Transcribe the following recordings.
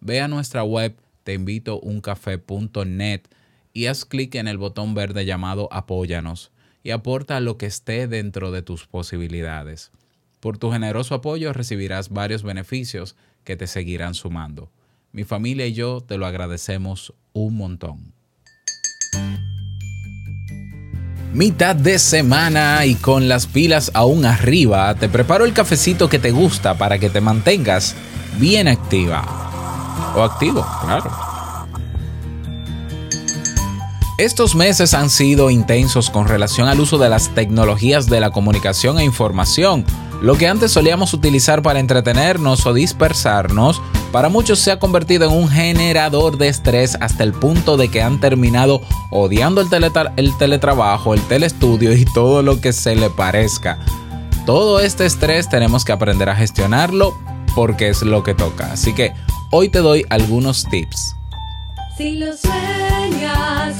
Ve a nuestra web teinvitouncafé.net y haz clic en el botón verde llamado Apóyanos y aporta lo que esté dentro de tus posibilidades. Por tu generoso apoyo recibirás varios beneficios que te seguirán sumando. Mi familia y yo te lo agradecemos un montón. Mitad de semana y con las pilas aún arriba, te preparo el cafecito que te gusta para que te mantengas bien activa o activo, claro. Estos meses han sido intensos con relación al uso de las tecnologías de la comunicación e información. Lo que antes solíamos utilizar para entretenernos o dispersarnos, para muchos se ha convertido en un generador de estrés hasta el punto de que han terminado odiando el, el teletrabajo, el telestudio y todo lo que se le parezca. Todo este estrés tenemos que aprender a gestionarlo porque es lo que toca. Así que Hoy te doy algunos tips. Si sueñas,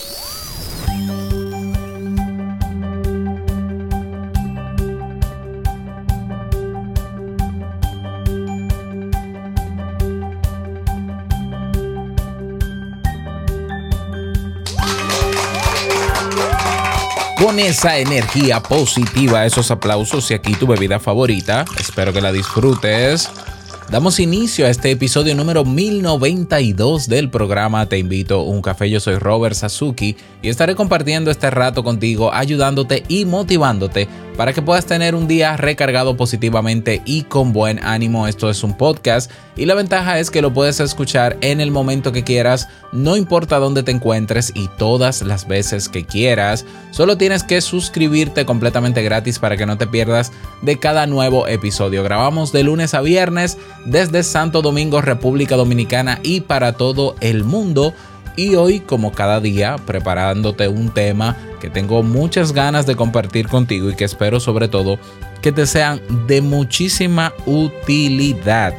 Con esa energía positiva, esos aplausos y aquí tu bebida favorita. Espero que la disfrutes. Damos inicio a este episodio número 1092 del programa Te invito a un café. Yo soy Robert Sasuki y estaré compartiendo este rato contigo, ayudándote y motivándote para que puedas tener un día recargado positivamente y con buen ánimo. Esto es un podcast y la ventaja es que lo puedes escuchar en el momento que quieras, no importa dónde te encuentres y todas las veces que quieras. Solo tienes que suscribirte completamente gratis para que no te pierdas de cada nuevo episodio. Grabamos de lunes a viernes desde Santo Domingo, República Dominicana y para todo el mundo. Y hoy, como cada día, preparándote un tema que tengo muchas ganas de compartir contigo y que espero sobre todo que te sean de muchísima utilidad.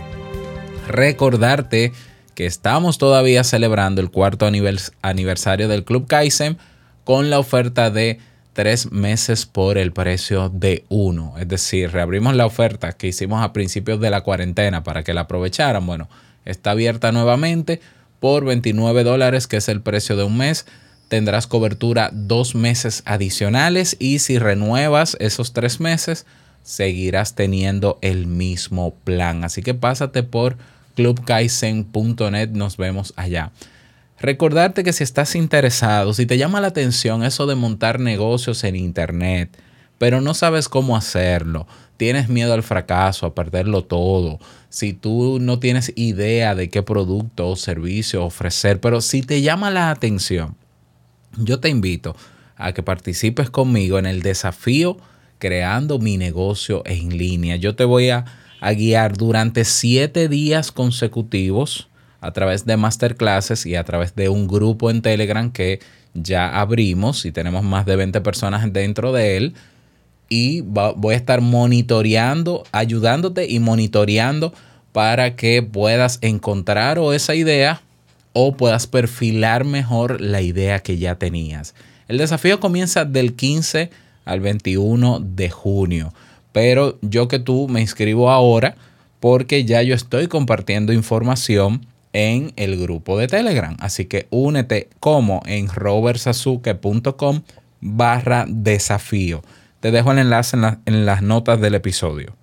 Recordarte que estamos todavía celebrando el cuarto aniversario del Club Kaizen con la oferta de tres meses por el precio de uno. Es decir, reabrimos la oferta que hicimos a principios de la cuarentena para que la aprovecharan. Bueno, está abierta nuevamente por 29 dólares, que es el precio de un mes tendrás cobertura dos meses adicionales y si renuevas esos tres meses, seguirás teniendo el mismo plan. Así que pásate por clubkaizen.net, nos vemos allá. Recordarte que si estás interesado, si te llama la atención eso de montar negocios en Internet, pero no sabes cómo hacerlo, tienes miedo al fracaso, a perderlo todo, si tú no tienes idea de qué producto o servicio ofrecer, pero si te llama la atención, yo te invito a que participes conmigo en el desafío creando mi negocio en línea. Yo te voy a, guiar durante siete días consecutivos a través de masterclasses y a través de un grupo en Telegram que ya abrimos y tenemos más de 20 personas dentro de él. Y voy a estar monitoreando, ayudándote y monitoreando para que puedas encontrar o esa idea o puedas perfilar mejor la idea que ya tenías. El desafío comienza del 15 al 21 de junio, pero yo que tú me inscribo ahora porque ya yo estoy compartiendo información en el grupo de Telegram. Así que únete como en robertsazuke.com barra desafío. Te dejo el enlace en, las notas del episodio.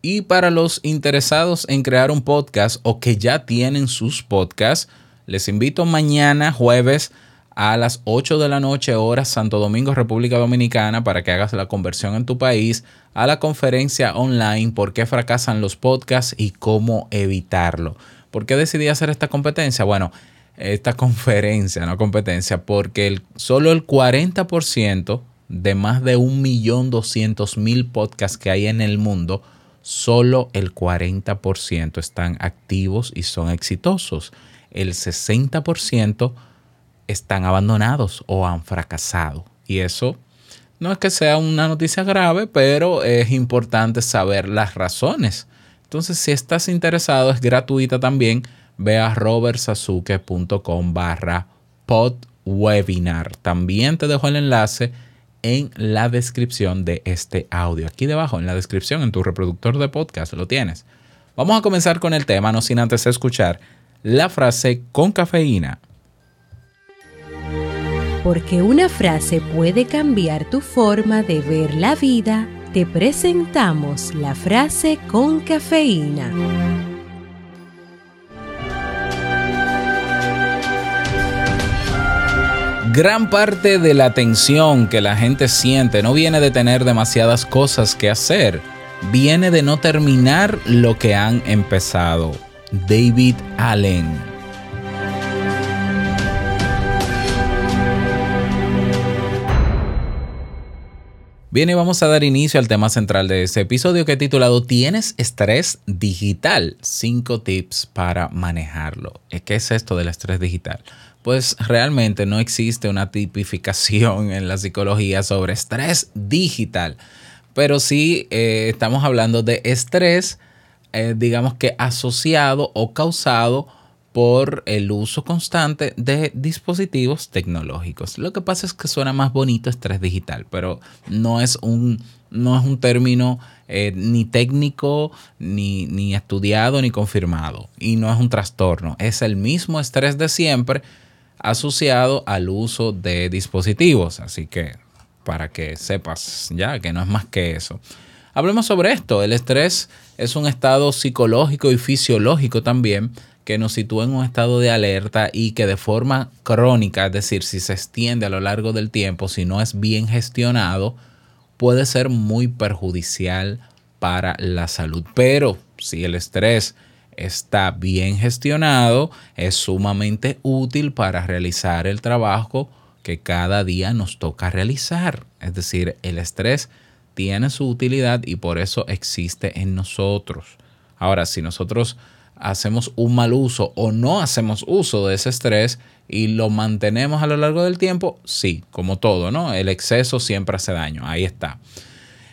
Y para los interesados en crear un podcast o que ya tienen sus podcasts, les invito mañana jueves a las 8 de la noche hora Santo Domingo, República Dominicana, para que hagas la conversión en tu país a la conferencia online ¿Por qué fracasan los podcasts y cómo evitarlo? ¿Por qué decidí hacer esta competencia? Bueno, esta conferencia, no competencia, porque el, solo el 40% de más de 1.200.000 podcasts que hay en el mundo solo el 40% están activos y son exitosos. El 60% están abandonados o han fracasado. Y eso no es que sea una noticia grave, pero es importante saber las razones. Entonces, si estás interesado, es gratuita también. Ve a robertsazuke.com barra podwebinar. También te dejo el enlace en la descripción de este audio. Aquí debajo, en la descripción, en tu reproductor de podcast, lo tienes. Vamos a comenzar con el tema, no sin antes escuchar la frase con cafeína. Porque una frase puede cambiar tu forma de ver la vida, te presentamos la frase con cafeína. Gran parte de la tensión que la gente siente no viene de tener demasiadas cosas que hacer, viene de no terminar lo que han empezado. David Allen Bien, y vamos a dar inicio al tema central de este episodio que he titulado ¿Tienes estrés digital? Cinco tips para manejarlo. ¿Qué es esto del estrés digital? Pues realmente no existe una tipificación en la psicología sobre estrés digital. Pero sí eh, estamos hablando de estrés, eh, digamos que asociado o causado por el uso constante de dispositivos tecnológicos. Lo que pasa es que suena más bonito estrés digital, pero no es un, no es un término eh, ni técnico, ni, ni estudiado, ni confirmado. Y no es un trastorno. Es el mismo estrés de siempre, asociado al uso de dispositivos. Así que para que sepas ya que no es más que eso. Hablemos sobre esto. El estrés es un estado psicológico y fisiológico también que nos sitúa en un estado de alerta y que de forma crónica, es decir, si se extiende a lo largo del tiempo, si no es bien gestionado, puede ser muy perjudicial para la salud. Pero si el estrés está bien gestionado, es sumamente útil para realizar el trabajo que cada día nos toca realizar. Es decir, el estrés tiene su utilidad y por eso existe en nosotros. Ahora, si nosotros hacemos un mal uso o no hacemos uso de ese estrés y lo mantenemos a lo largo del tiempo, sí, como todo, ¿no? El exceso siempre hace daño, ahí está.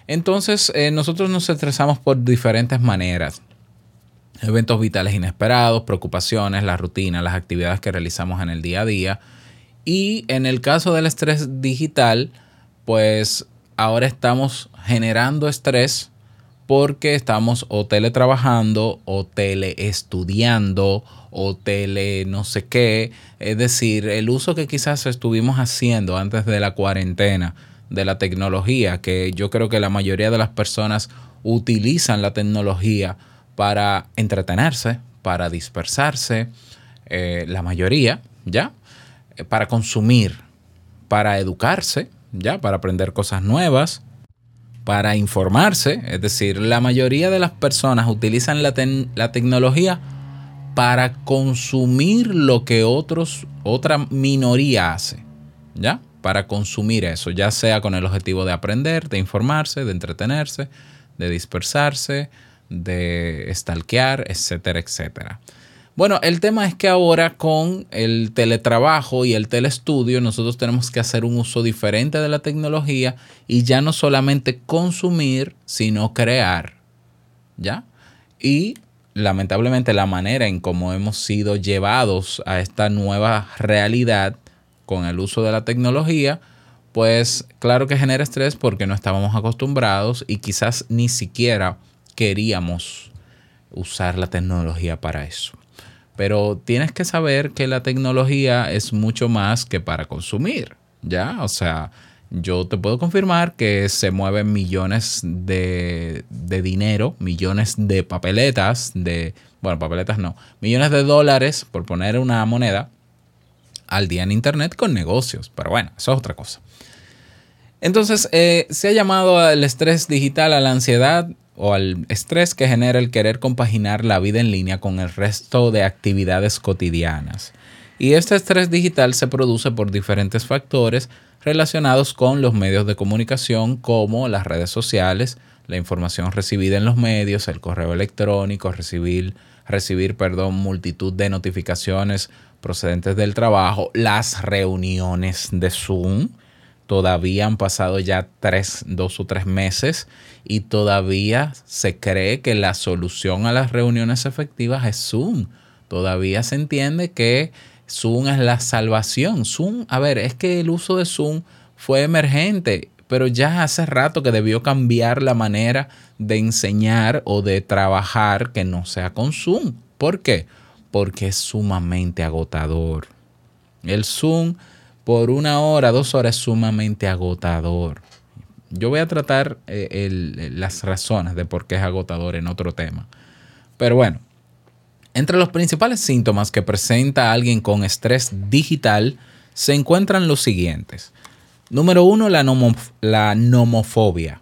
Entonces, eh, nosotros nos estresamos por diferentes maneras eventos vitales inesperados, preocupaciones, la rutina, las actividades que realizamos en el día a día. Y en el caso del estrés digital, pues ahora estamos generando estrés porque estamos o teletrabajando o teleestudiando o tele no sé qué. Es decir, el uso que quizás estuvimos haciendo antes de la cuarentena de la tecnología, que yo creo que la mayoría de las personas utilizan la tecnología para entretenerse, para dispersarse, eh, la mayoría, ¿ya? Eh, para consumir, para educarse, ¿ya? Para aprender cosas nuevas, para informarse, es decir, la mayoría de las personas utilizan la, la tecnología para consumir lo que otros, otra minoría hace, ¿ya? Para consumir eso, ya sea con el objetivo de aprender, de informarse, de entretenerse, de dispersarse, de stalkear, etcétera, etcétera. Bueno, el tema es que ahora con el teletrabajo y el telestudio nosotros tenemos que hacer un uso diferente de la tecnología y ya no solamente consumir, sino crear. ¿Ya? Y lamentablemente la manera en cómo hemos sido llevados a esta nueva realidad con el uso de la tecnología, pues claro que genera estrés porque no estábamos acostumbrados y quizás ni siquiera queríamos usar la tecnología para eso. Pero tienes que saber que la tecnología es mucho más que para consumir, ¿ya? O sea, yo te puedo confirmar que se mueven millones de, de dinero, millones de papeletas, de, bueno, papeletas no, millones de dólares, por poner una moneda, al día en Internet con negocios. Pero bueno, eso es otra cosa. Entonces, eh, se ha llamado al estrés digital a la ansiedad o al estrés que genera el querer compaginar la vida en línea con el resto de actividades cotidianas. Y este estrés digital se produce por diferentes factores relacionados con los medios de comunicación como las redes sociales, la información recibida en los medios, el correo electrónico, recibir, recibir perdón, multitud de notificaciones procedentes del trabajo, las reuniones de Zoom, todavía han pasado ya tres, dos o tres meses y todavía se cree que la solución a las reuniones efectivas es Zoom. Todavía se entiende que Zoom es la salvación. Zoom, a ver, es que el uso de Zoom fue emergente, pero ya hace rato que debió cambiar la manera de enseñar o de trabajar que no sea con Zoom. ¿Por qué? Porque es sumamente agotador. El Zoom por una hora, dos horas es sumamente agotador. Yo voy a tratar eh, las razones de por qué es agotador en otro tema. Pero bueno, entre los principales síntomas que presenta alguien con estrés digital se encuentran los siguientes. Número uno, la, la nomofobia.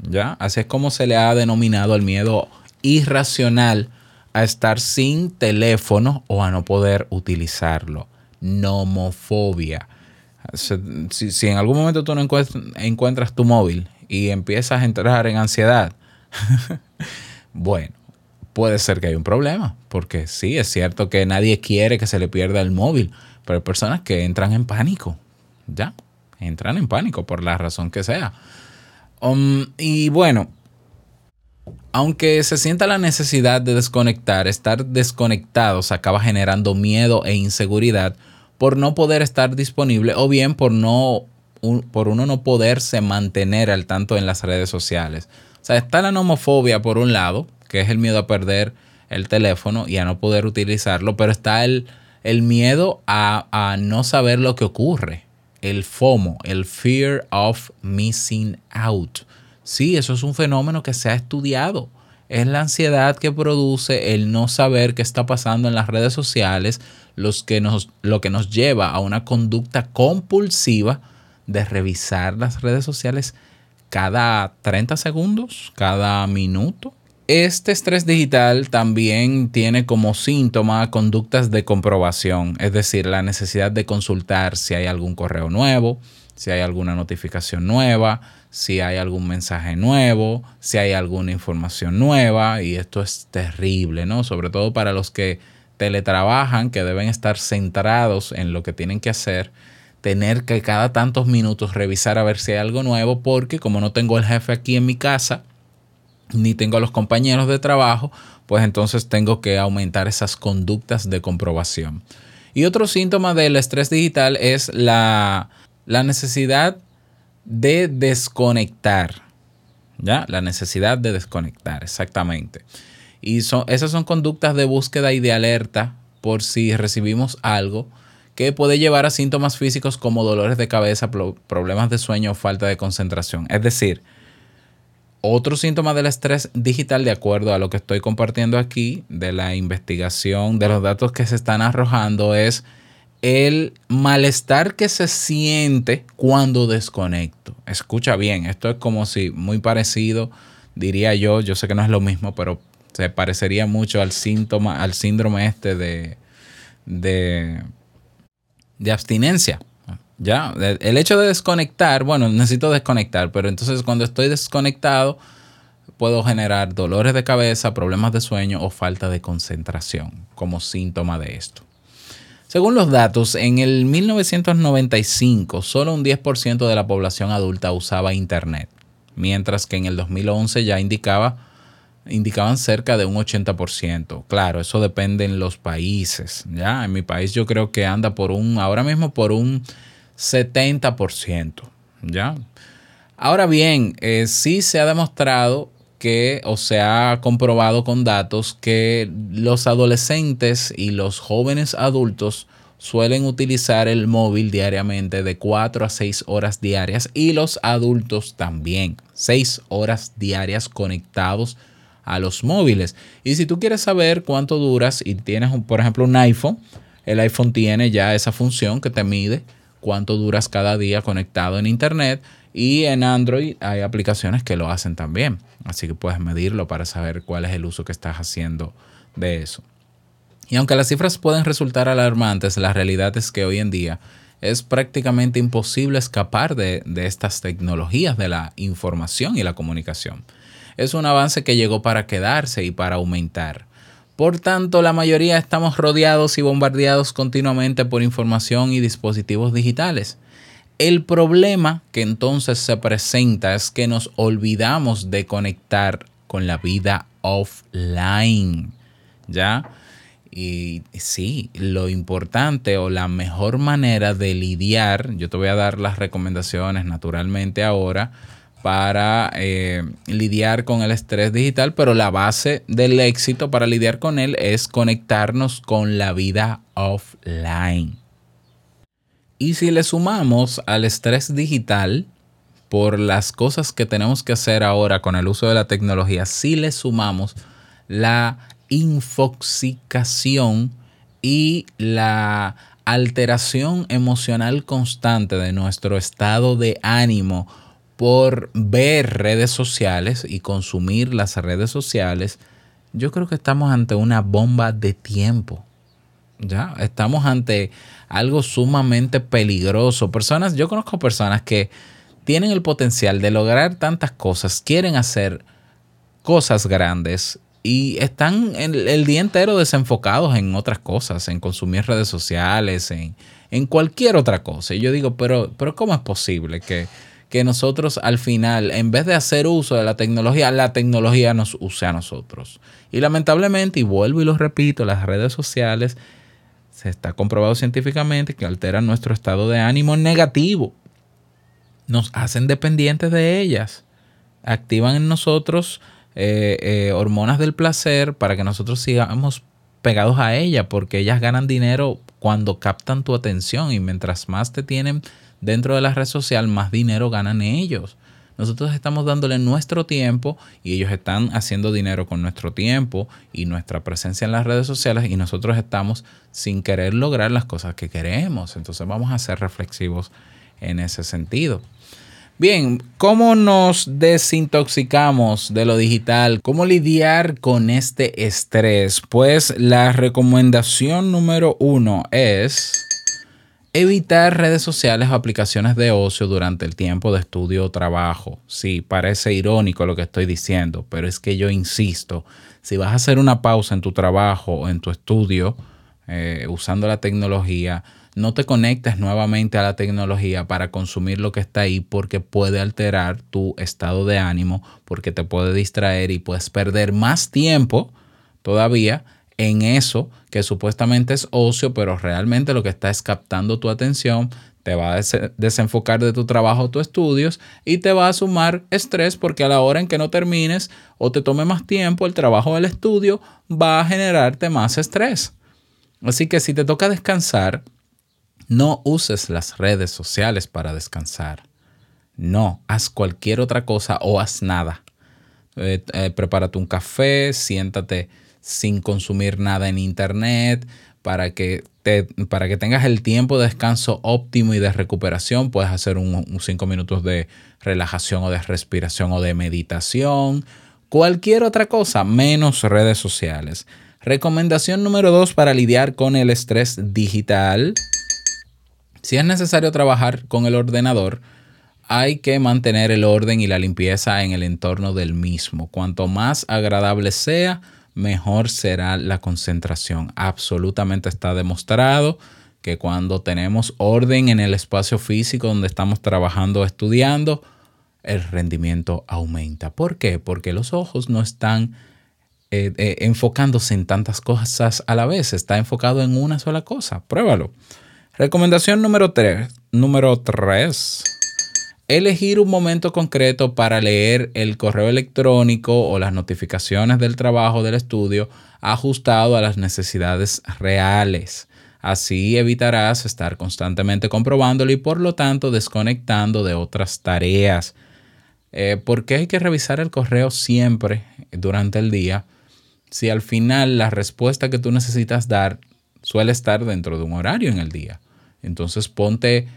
¿ya? Así es como se le ha denominado el miedo irracional a estar sin teléfono o a no poder utilizarlo nomofobia. Si, en algún momento tú no encuentras, tu móvil y empiezas a entrar en ansiedad, bueno, puede ser que hay un problema, porque sí, es cierto que nadie quiere que se le pierda el móvil, pero hay personas que entran en pánico, ya, entran en pánico por la razón que sea. Um, y bueno, aunque se sienta la necesidad de desconectar, estar desconectados acaba generando miedo e inseguridad por no poder estar disponible o bien por no por uno no poderse mantener al tanto en las redes sociales. O sea, está la nomofobia por un lado, que es el miedo a perder el teléfono y a no poder utilizarlo, pero está el, el miedo a, a no saber lo que ocurre, el FOMO, el fear of missing out. Sí, eso es un fenómeno que se ha estudiado. Es la ansiedad que produce el no saber qué está pasando en las redes sociales, los que nos, lo que nos lleva a una conducta compulsiva de revisar las redes sociales cada 30 segundos, cada minuto. Este estrés digital también tiene como síntoma conductas de comprobación, es decir, la necesidad de consultar si hay algún correo nuevo, si hay alguna notificación nueva, si hay algún mensaje nuevo, si hay alguna información nueva, y esto es terrible, ¿no? Sobre todo para los que teletrabajan, que deben estar centrados en lo que tienen que hacer, tener que cada tantos minutos revisar a ver si hay algo nuevo, porque como no tengo el jefe aquí en mi casa, ni tengo a los compañeros de trabajo, pues entonces tengo que aumentar esas conductas de comprobación. Y otro síntoma del estrés digital es la la necesidad de desconectar. ¿Ya? La necesidad de desconectar, exactamente. Y son, esas son conductas de búsqueda y de alerta por si recibimos algo que puede llevar a síntomas físicos como dolores de cabeza, problemas de sueño o falta de concentración. Es decir, otro síntoma del estrés digital, de acuerdo a lo que estoy compartiendo aquí, de la investigación, de los datos que se están arrojando, es el malestar que se siente cuando desconecto. Escucha bien, esto es como si muy parecido, diría yo, yo sé que no es lo mismo, pero se parecería mucho al síntoma, al síndrome este de, de, de abstinencia. Ya, el hecho de desconectar, bueno, necesito desconectar, pero entonces cuando estoy desconectado puedo generar dolores de cabeza, problemas de sueño o falta de concentración como síntoma de esto. Según los datos, en el 1995 solo un 10% de la población adulta usaba Internet, mientras que en el 2011 ya indicaba, indicaban cerca de un 80%. Claro, eso depende en los países. ¿ya? En mi país yo creo que anda por un, ahora mismo por un 70%. ¿ya? Ahora bien, eh, sí se ha demostrado que o se ha comprobado con datos que los adolescentes y los jóvenes adultos suelen utilizar el móvil diariamente de 4 a 6 horas diarias y los adultos también, 6 horas diarias conectados a los móviles. Y si tú quieres saber cuánto duras y tienes, por ejemplo, un iPhone, el iPhone tiene ya esa función que te mide cuánto duras cada día conectado en Internet y en Android hay aplicaciones que lo hacen también. Así que puedes medirlo para saber cuál es el uso que estás haciendo de eso. Y aunque las cifras pueden resultar alarmantes, la realidad es que hoy en día es prácticamente imposible escapar de, estas tecnologías de la información y la comunicación. Es un avance que llegó para quedarse y para aumentar. Por tanto, la mayoría estamos rodeados y bombardeados continuamente por información y dispositivos digitales. El problema que entonces se presenta es que nos olvidamos de conectar con la vida offline. ¿Ya? Y sí, lo importante o la mejor manera de lidiar, yo te voy a dar las recomendaciones naturalmente ahora para eh, lidiar con el estrés digital, pero la base del éxito para lidiar con él es conectarnos con la vida offline. Y si le sumamos al estrés digital por las cosas que tenemos que hacer ahora con el uso de la tecnología, si le sumamos la infoxicación y la alteración emocional constante de nuestro estado de ánimo por ver redes sociales y consumir las redes sociales, yo creo que estamos ante una bomba de tiempo. Ya, estamos ante algo sumamente peligroso. Personas, yo conozco personas que tienen el potencial de lograr tantas cosas, quieren hacer cosas grandes y están el, día entero desenfocados en otras cosas, en consumir redes sociales, en, en cualquier otra cosa. Y yo digo, pero, pero ¿cómo es posible que, que nosotros al final, en vez de hacer uso de la tecnología, la tecnología nos use a nosotros? Y lamentablemente, y vuelvo y lo repito, las redes sociales se está comprobado científicamente que alteran nuestro estado de ánimo negativo. Nos hacen dependientes de ellas. Activan en nosotros eh, eh, hormonas del placer para que nosotros sigamos pegados a ella, porque ellas ganan dinero cuando captan tu atención y mientras más te tienen dentro de la red social, más dinero ganan ellos. Nosotros estamos dándole nuestro tiempo y ellos están haciendo dinero con nuestro tiempo y nuestra presencia en las redes sociales y nosotros estamos sin querer lograr las cosas que queremos. Entonces vamos a ser reflexivos en ese sentido. Bien, ¿cómo nos desintoxicamos de lo digital? ¿Cómo lidiar con este estrés? Pues la recomendación número uno es evitar redes sociales o aplicaciones de ocio durante el tiempo de estudio o trabajo. Sí, parece irónico lo que estoy diciendo, pero es que yo insisto, si vas a hacer una pausa en tu trabajo o en tu estudio eh, usando la tecnología, no te conectes nuevamente a la tecnología para consumir lo que está ahí porque puede alterar tu estado de ánimo, porque te puede distraer y puedes perder más tiempo todavía en eso que supuestamente es ocio, pero realmente lo que está es captando tu atención, te va a desenfocar de tu trabajo o tus estudios y te va a sumar estrés porque a la hora en que no termines o te tome más tiempo, el trabajo del estudio va a generarte más estrés. Así que si te toca descansar, no uses las redes sociales para descansar. No, haz cualquier otra cosa o haz nada. Eh, eh, prepárate un café, siéntate sin consumir nada en internet para que, te, para que tengas el tiempo de descanso óptimo y de recuperación. Puedes hacer un, un cinco minutos de relajación o de respiración o de meditación. Cualquier otra cosa, menos redes sociales. Recomendación número dos para lidiar con el estrés digital si es necesario trabajar con el ordenador, hay que mantener el orden y la limpieza en el entorno del mismo. Cuanto más agradable sea, mejor será la concentración. Absolutamente está demostrado que cuando tenemos orden en el espacio físico donde estamos trabajando o estudiando, el rendimiento aumenta. ¿Por qué? Porque los ojos no están eh, eh, enfocándose en tantas cosas a la vez, está enfocado en una sola cosa. Pruébalo. Recomendación número 3. Número 3. Elegir un momento concreto para leer el correo electrónico o las notificaciones del trabajo del estudio ajustado a las necesidades reales. Así evitarás estar constantemente comprobándolo y por lo tanto desconectando de otras tareas. Eh, ¿Por qué hay que revisar el correo siempre durante el día? Si al final la respuesta que tú necesitas dar suele estar dentro de un horario en el día. Entonces ponte,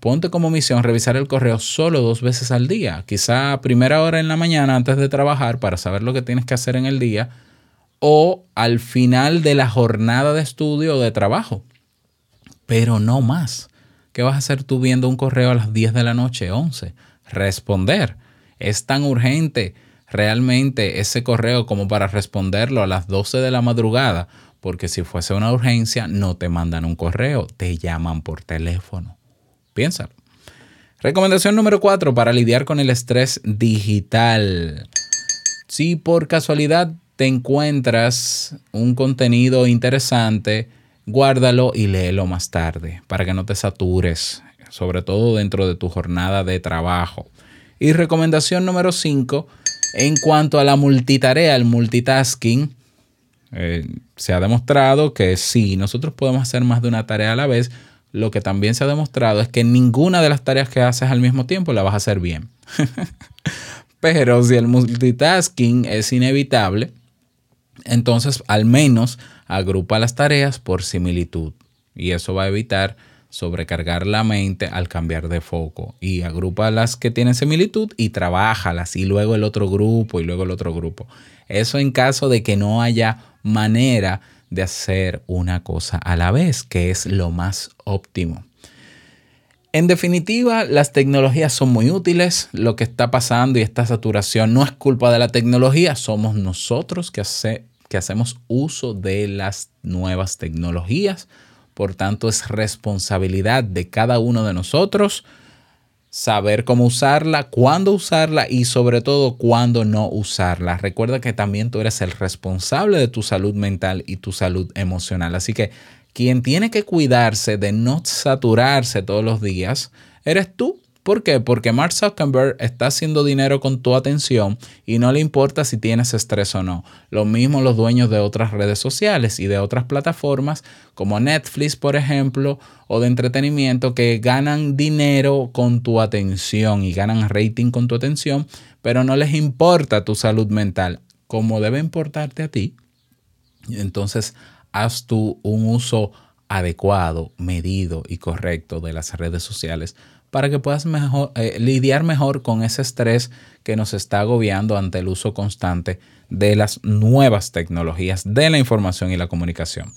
ponte como misión revisar el correo solo dos veces al día. Quizá a primera hora en la mañana antes de trabajar para saber lo que tienes que hacer en el día o al final de la jornada de estudio o de trabajo. Pero no más. ¿Qué vas a hacer tú viendo un correo a las 10 de la noche, 11? Responder. Es tan urgente realmente ese correo como para responderlo a las 12 de la madrugada, porque si fuese una urgencia no te mandan un correo, te llaman por teléfono. Piénsalo. Recomendación número 4 para lidiar con el estrés digital. Si por casualidad te encuentras un contenido interesante, guárdalo y léelo más tarde para que no te satures, sobre todo dentro de tu jornada de trabajo. Y recomendación número 5, en cuanto a la multitarea, el multitasking, eh, se ha demostrado que sí, nosotros podemos hacer más de una tarea a la vez. Lo que también se ha demostrado es que ninguna de las tareas que haces al mismo tiempo la vas a hacer bien. Pero si el multitasking es inevitable, entonces, al menos agrupa las tareas por similitud y eso va a evitar sobrecargar la mente al cambiar de foco y agrupa las que tienen similitud y trabajalas y luego el otro grupo y luego el otro grupo. Eso en caso de que no haya manera de hacer una cosa a la vez, que es lo más óptimo. En definitiva, las tecnologías son muy útiles. Lo que está pasando y esta saturación no es culpa de la tecnología, somos nosotros que, que hacemos uso de las nuevas tecnologías. Por tanto, es responsabilidad de cada uno de nosotros saber cómo usarla, cuándo usarla y sobre todo cuándo no usarla. Recuerda que también tú eres el responsable de tu salud mental y tu salud emocional. Así que quien tiene que cuidarse de no saturarse todos los días, eres tú. ¿Por qué? Porque Mark Zuckerberg está haciendo dinero con tu atención y no le importa si tienes estrés o no. Lo mismo los dueños de otras redes sociales y de otras plataformas como Netflix, por ejemplo, o de entretenimiento que ganan dinero con tu atención y ganan rating con tu atención, pero no les importa tu salud mental, como debe importarte a ti. Entonces, haz tú un uso adecuado, medido y correcto de las redes sociales para que puedas eh, lidiar mejor con ese estrés que nos está agobiando ante el uso constante de las nuevas tecnologías de la información y la comunicación.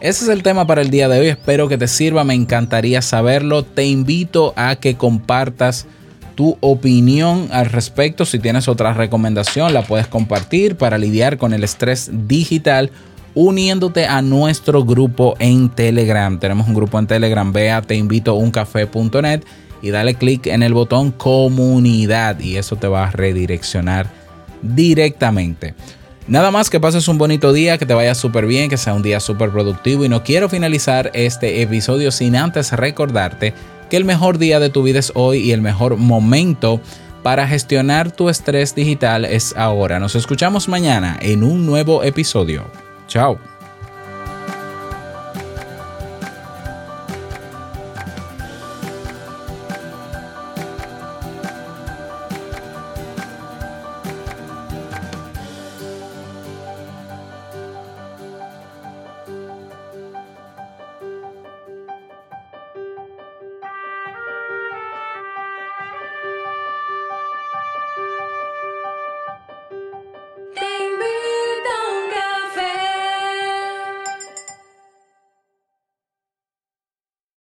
Ese es el tema para el día de hoy. Espero que te sirva. Me encantaría saberlo. Te invito a que compartas tu opinión al respecto. Si tienes otra recomendación, la puedes compartir para lidiar con el estrés digital uniéndote a nuestro grupo en Telegram. Tenemos un grupo en Telegram, invito a uncafé.net y dale clic en el botón comunidad y eso te va a redireccionar directamente. Nada más que pases un bonito día, que te vaya súper bien, que sea un día súper productivo y no quiero finalizar este episodio sin antes recordarte que el mejor día de tu vida es hoy y el mejor momento para gestionar tu estrés digital es ahora. Nos escuchamos mañana en un nuevo episodio. Chao.